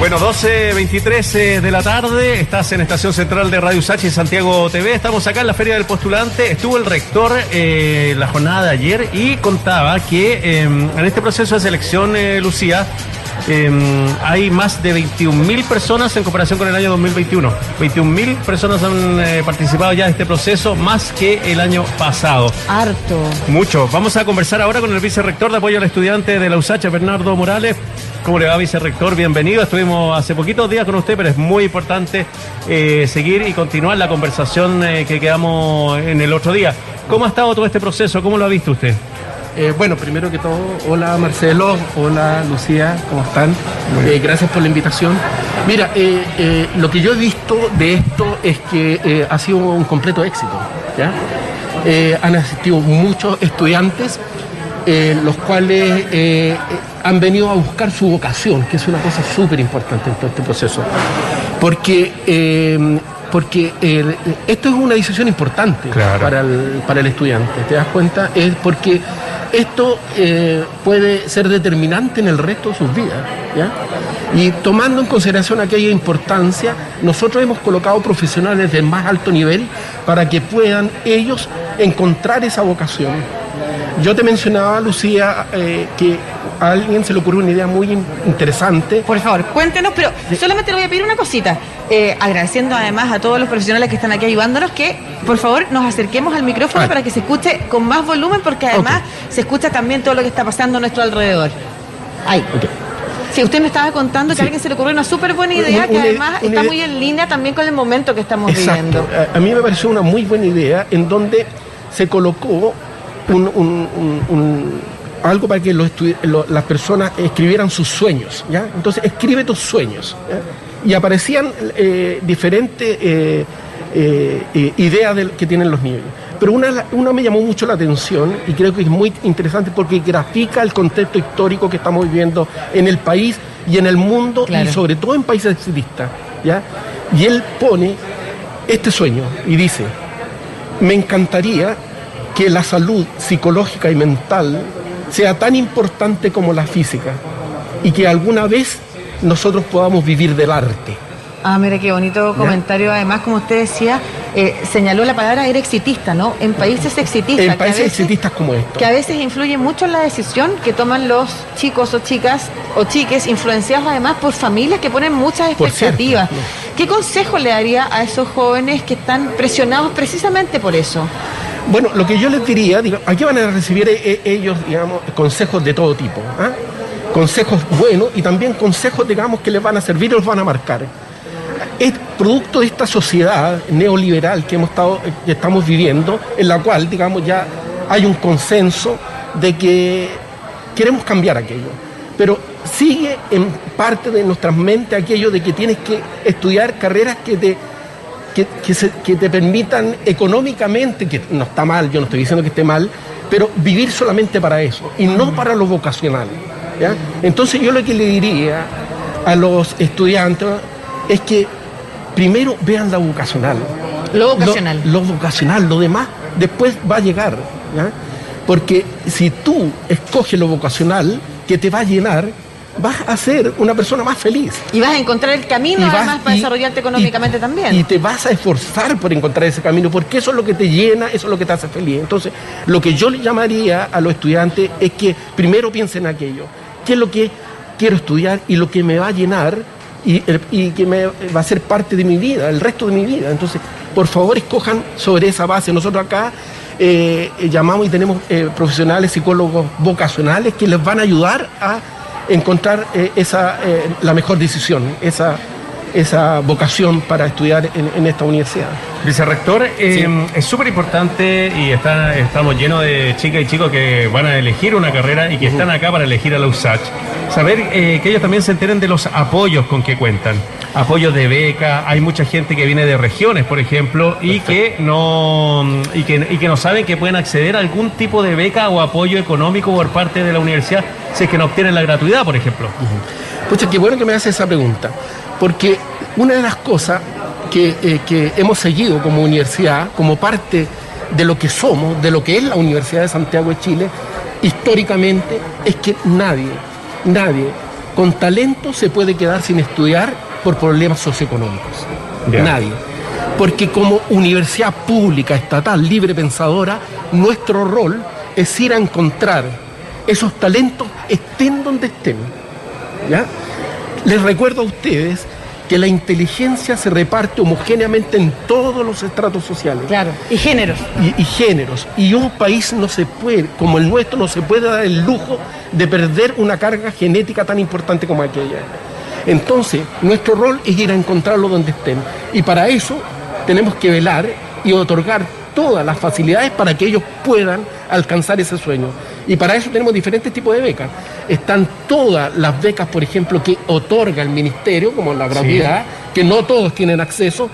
Bueno, 12, 23 eh, de la tarde, estás en Estación Central de Radio Sachi Santiago TV. Estamos acá en la Feria del Postulante. Estuvo el rector eh, la jornada de ayer y contaba que em, en este proceso de selección, eh, Lucía, em, hay más de 21.000 personas en comparación con el año 2021. 21.000 personas han eh, participado ya en este proceso, más que el año pasado. Harto. Mucho. Vamos a conversar ahora con el vicerrector de apoyo al estudiante de la USACH, Bernardo Morales. ¿Cómo le va, vicerrector? Bienvenido. Estuvimos hace poquitos días con usted, pero es muy importante eh, seguir y continuar la conversación eh, que quedamos en el otro día. ¿Cómo ha estado todo este proceso? ¿Cómo lo ha visto usted? Eh, bueno, primero que todo, hola Marcelo, hola Lucía, ¿cómo están? Eh, gracias por la invitación. Mira, eh, lo que yo he visto de esto es que ha sido un completo éxito. ¿ya? Han asistido muchos estudiantes, los cuales han venido a buscar su vocación, que es una cosa súper importante en todo este proceso. Porque, porque eh, esto es una decisión importante Claro. para el, para el estudiante, ¿te das cuenta? Es porque esto eh, puede ser determinante en el resto de sus vidas. Y tomando en consideración aquella importancia, nosotros hemos colocado profesionales de más alto nivel para que puedan ellos encontrar esa vocación. Yo te mencionaba, Lucía, eh, que a alguien se le ocurrió una idea muy in- interesante. Por favor, cuéntenos, pero solamente le voy a pedir una cosita. Eh, agradeciendo además a todos los profesionales que están aquí ayudándonos que, por favor, nos acerquemos al micrófono para que se escuche con más volumen, porque además se escucha también todo lo que está pasando a nuestro alrededor. Ahí. Sí, usted me estaba contando que a alguien se le ocurrió una súper buena idea Una- que además una está muy en línea también con el momento que estamos viviendo. A, a mí me pareció una muy buena idea en donde se colocó un, un- un- un- algo para que los lo- las personas escribieran sus sueños. ¿ya? Entonces, escribe tus sueños. ¿ya? Y aparecían eh, diferentes eh, eh, ideas que tienen los niños. Pero una, una me llamó mucho la atención y creo que es muy interesante porque grafica el contexto histórico que estamos viviendo en el país y en el mundo Claro. y sobre todo en países exitistas. ¿ya? Y él pone este sueño y dice, me encantaría que la salud psicológica y mental sea tan importante como la física y que alguna vez nosotros podamos vivir del arte. Ah, mira qué bonito comentario. Además, como usted decía, eh, señaló la palabra era exitista, ¿no? En países exitistas. En países veces- exitistas como estos. que a veces influye mucho en la decisión que toman los chicos o chicas o chiques, influenciados además por familias que ponen muchas cierto, expectativas. ¿no? ¿Qué consejo le daría a esos jóvenes que están presionados precisamente por eso? Bueno, lo que yo les diría, aquí van a recibir eh, eh, ellos, digamos, consejos de todo tipo. ¿ah? Consejos buenos y también consejos, digamos, que les van a servir y los van a marcar. Es producto de esta sociedad neoliberal que, hemos estado, eh, que estamos viviendo, en la cual, digamos, ya hay un consenso de que queremos cambiar aquello. Pero sigue en parte de nuestras mentes aquello de que tienes que estudiar carreras que te que, que se- que te permitan económicamente, que no está mal, yo no estoy diciendo que esté mal, pero vivir solamente para eso y no para lo vocacional. ¿ya? Entonces yo lo que le diría a los estudiantes es que primero vean la vocacional. Lo vocacional. Lo, lo vocacional, lo demás después va a llegar. ¿ya? Porque si tú escoges lo vocacional que te va a llenar, vas a ser una persona más feliz. Y vas a encontrar el camino vas- además para y- desarrollarte económicamente y- también. Y te vas a esforzar por encontrar ese camino, porque eso es lo que te llena, eso es lo que te hace feliz. Entonces, lo que yo le llamaría a los estudiantes es que primero piensen en aquello. ¿Qué es lo que quiero estudiar y lo que me va a llenar y, y que me va a ser parte de mi vida, el resto de mi vida? Entonces, por favor, escojan sobre esa base. Nosotros acá eh, llamamos y tenemos eh, profesionales, psicólogos vocacionales que les van a ayudar a encontrar eh, esa, eh, la mejor decisión, esa, esa vocación para estudiar en, en esta universidad. Vicerrector, eh, es súper importante y está, estamos llenos de chicas y chicos que van a elegir una carrera y que están acá para elegir a la USACH. Saber eh, que ellos también se enteren de los apoyos con que cuentan. Apoyos de beca, hay mucha gente que viene de regiones, por ejemplo, y que no y que, y que no saben que pueden acceder a algún tipo de beca o apoyo económico por parte de la universidad si es que no obtienen la gratuidad, por ejemplo. Pucha, qué bueno que me hace esa pregunta, porque una de las cosas que, eh, que hemos seguido como universidad, como parte de lo que somos, de lo que es la Universidad de Santiago de Chile, históricamente, es que nadie, nadie con talento se puede quedar sin estudiar por problemas socioeconómicos. Nadie. Porque como universidad pública, estatal, libre pensadora, nuestro rol es ir a encontrar esos talentos estén donde estén. ¿Ya? Les recuerdo a ustedes que la inteligencia se reparte homogéneamente en todos los estratos sociales Claro. Y géneros. y, y géneros. Y un país no se puede, como el nuestro, no se puede dar el lujo de perder una carga genética tan importante como aquella. Entonces, nuestro rol es ir a encontrarlo donde estén. Y para eso tenemos que velar y otorgar todas las facilidades para que ellos puedan alcanzar ese sueño. Y para eso tenemos diferentes tipos de becas. Están todas las becas, por ejemplo, que otorga el ministerio, como la gratuidad, que no todos tienen acceso,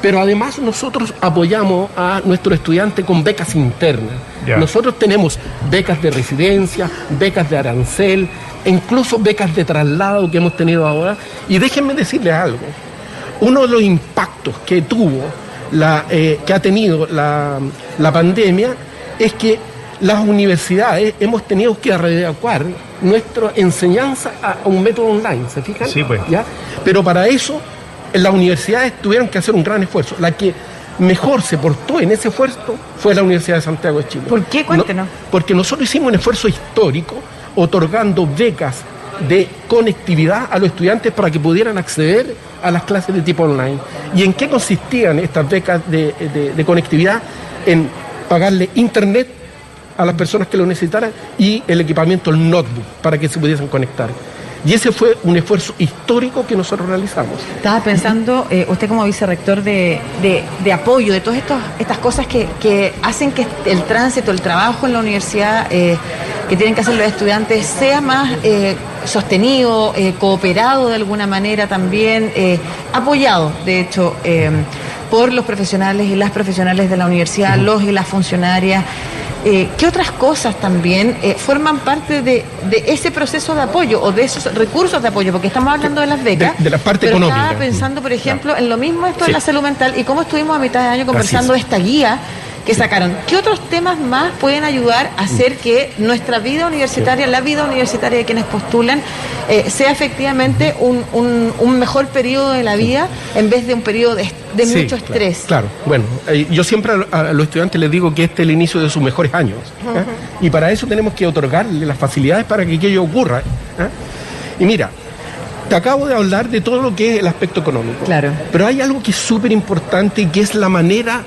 pero además nosotros apoyamos a nuestros estudiantes con becas internas. Nosotros tenemos becas de residencia, becas de arancel, e incluso becas de traslado que hemos tenido ahora. Y déjenme decirles algo. Uno de los impactos que tuvo, la, eh, que ha tenido la, la pandemia, es que las universidades hemos tenido que readecuar nuestra enseñanza a, un método online, ¿se fijan? Sí, pues. ¿Ya? Pero para eso las universidades tuvieron que hacer un gran esfuerzo. La que mejor se portó en ese esfuerzo fue la Universidad de Santiago de Chile. ¿Por qué? Cuéntenos. No, porque nosotros hicimos un esfuerzo histórico otorgando becas de conectividad a los estudiantes para que pudieran acceder a las clases de tipo online. ¿Y en qué consistían estas becas de, de- de conectividad? En pagarle internet a las personas que lo necesitaran y el equipamiento, el notebook, para que se pudiesen conectar. Y ese fue un esfuerzo histórico que nosotros realizamos. Estaba pensando, eh, usted como vicerrector de, de, de apoyo, de todas estas cosas que, que hacen que el tránsito, el trabajo en la universidad eh, que tienen que hacer los estudiantes sea más eh, sostenido, cooperado de alguna manera también, apoyado, de hecho, por los profesionales y las profesionales de la universidad, los y las funcionarias. Eh, ¿Qué otras cosas también eh, forman parte de, de ese proceso de apoyo o de esos recursos de apoyo? Porque estamos hablando de las becas. De- de la parte pero económica. Estaba pensando, por ejemplo, en lo mismo esto de Sí. la salud mental y cómo estuvimos a mitad de año conversando de es. esta guía que sacaron. ¿Qué otros temas más pueden ayudar a hacer que nuestra vida universitaria, la vida universitaria de quienes postulan, eh, sea efectivamente un, un- un mejor periodo de la vida en vez de un periodo de, de Sí, mucho estrés? Claro, bueno, eh, yo siempre a, a los estudiantes les digo que este es el inicio de sus mejores años. ¿eh? Y para eso tenemos que otorgarle las facilidades para que aquello ocurra. Y mira, te acabo de hablar de todo lo que es el aspecto económico. Claro. Pero hay algo que es súper importante y que es la manera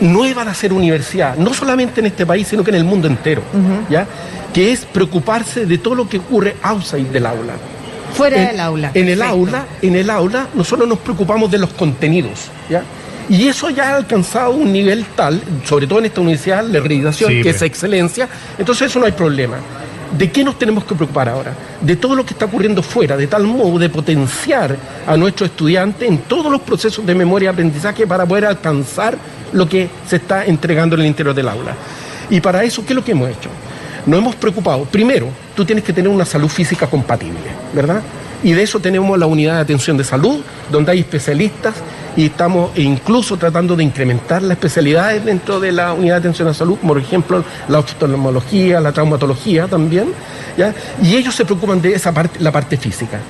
nueva de hacer universidad, no solamente en este país, sino que en el mundo entero, ¿ya? Que es preocuparse de todo lo que ocurre outside del aula. Fuera En- del aula. En el Perfecto. aula, en el aula, nosotros nos preocupamos de los contenidos, ¿ya? Y eso ya ha alcanzado un nivel tal, sobre todo en esta universidad, la acreditación, Sí, que pues. es excelencia, entonces eso no hay problema. ¿De qué nos tenemos que preocupar ahora? De todo lo que está ocurriendo fuera, de tal modo de potenciar a nuestros estudiantes en todos los procesos de memoria y aprendizaje para poder alcanzar lo que se está entregando en el interior del aula. Y para eso, ¿qué es lo que hemos hecho? Nos hemos preocupado. Primero, tú tienes que tener una salud física compatible, ¿verdad? Y de eso tenemos la unidad de atención de salud, donde hay especialistas y estamos incluso tratando de incrementar las especialidades dentro de la unidad de atención a salud, por ejemplo, la oftalmología, la traumatología también, ¿ya? Y ellos se preocupan de esa parte, la parte física.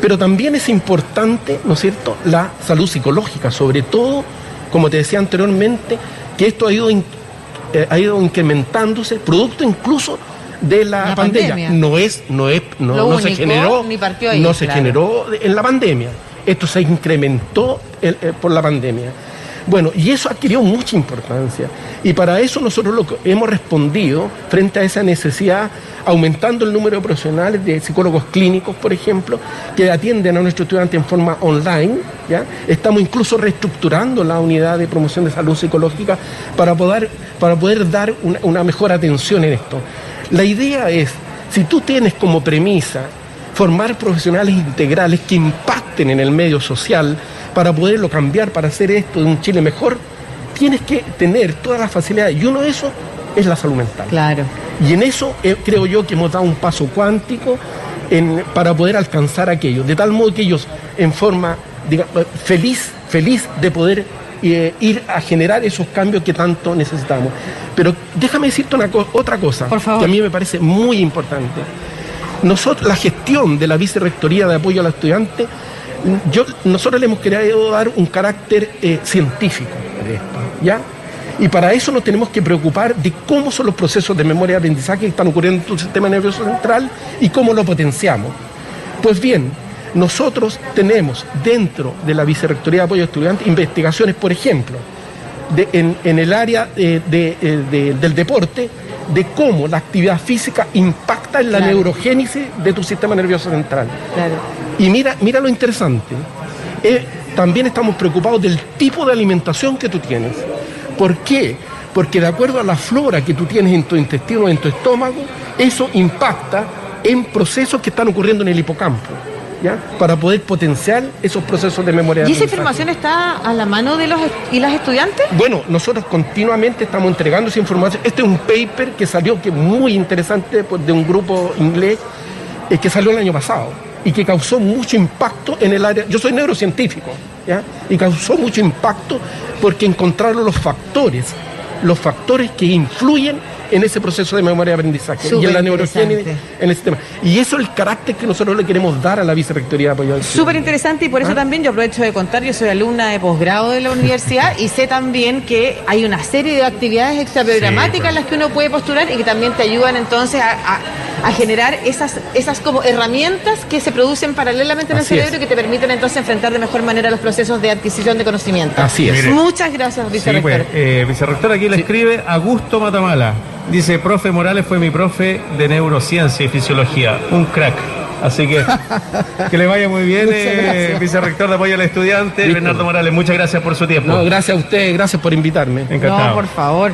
Pero también es importante, ¿no es cierto?, la salud psicológica, sobre todo, como te decía anteriormente, que esto ha ido, eh, ha ido incrementándose, producto incluso de la, La pandemia. pandemia. No es, no es, no, se generó, ahí, no se generó en la pandemia. Esto se incrementó eh, por la pandemia. Bueno, y eso adquirió mucha importancia. Y para eso nosotros lo que hemos respondido frente a esa necesidad, aumentando el número de profesionales de psicólogos clínicos, por ejemplo, que atienden a nuestros estudiantes en forma online. ¿ya? Estamos incluso reestructurando la unidad de promoción de salud psicológica para poder, para poder dar una, una mejor atención en esto. La idea es, si tú tienes como premisa formar profesionales integrales que impacten en el medio social para poderlo cambiar, para hacer esto de un Chile mejor, tienes que tener todas las facilidades. Y uno de esos es la salud mental. Claro. Y en eso eh, creo yo que hemos dado un paso cuántico en- para poder alcanzar aquello, de tal modo que ellos en forma digamos, feliz, feliz de poder eh, ir a generar esos cambios que tanto necesitamos. Pero déjame decirte una co- otra cosa Por favor. que a mí me parece muy importante. Nosotros, la gestión de la Vicerrectoría de Apoyo al Estudiante, yo, nosotros le hemos querido dar un carácter eh, científico de esto, ¿ya? Y para eso nos tenemos que preocupar de cómo son los procesos de memoria y aprendizaje que están ocurriendo en tu sistema nervioso central y cómo lo potenciamos. Pues bien, nosotros tenemos dentro de la Vicerrectoría de Apoyo a Estudiantes investigaciones, por ejemplo, en, el área eh, eh, del deporte, de cómo la actividad física impacta en la neurogénesis de tu sistema nervioso central. Y mira, mira lo interesante. Eh, también estamos preocupados del tipo de alimentación que tú tienes. ¿Por qué? Porque de acuerdo a la flora que tú tienes en tu intestino, en tu estómago, eso impacta en procesos que están ocurriendo en el hipocampo. ¿Ya? para poder potenciar esos procesos de memoria. ¿Y esa información está a la mano de los y las estudiantes? Bueno, nosotros continuamente estamos entregando esa información. Este es un paper que salió, que es muy interesante, pues, de un grupo inglés, eh, que salió el año pasado y que causó mucho impacto en el área. Yo soy neurocientífico, ¿ya? Y causó mucho impacto porque encontraron los factores, los factores que influyen en ese proceso de memoria y aprendizaje y en la neurogénesis en ese tema. Y eso es el carácter que nosotros le queremos dar a la Vicerrectoría de Apoyo Súper interesante y por eso ¿Ah? también yo aprovecho de contar, yo soy alumna de posgrado de la universidad y sé también que hay una serie de actividades extraprogramáticas en las que uno puede postular y que también te ayudan entonces a, generar esas, esas como herramientas que se producen paralelamente en el cerebro y que te permiten entonces enfrentar de mejor manera los procesos de adquisición de conocimiento. Así es. Muchas gracias, vicerrector. Sí, pues, eh, vicerrector aquí le escribe Augusto Matamala. Dice, profe Morales fue mi profe de neurociencia y fisiología, un crack. Así que que le vaya muy bien, eh, vicerrector de apoyo al estudiante, Bernardo Morales. Muchas gracias por su tiempo. No, gracias a usted, gracias por invitarme. Encantado. No, por favor.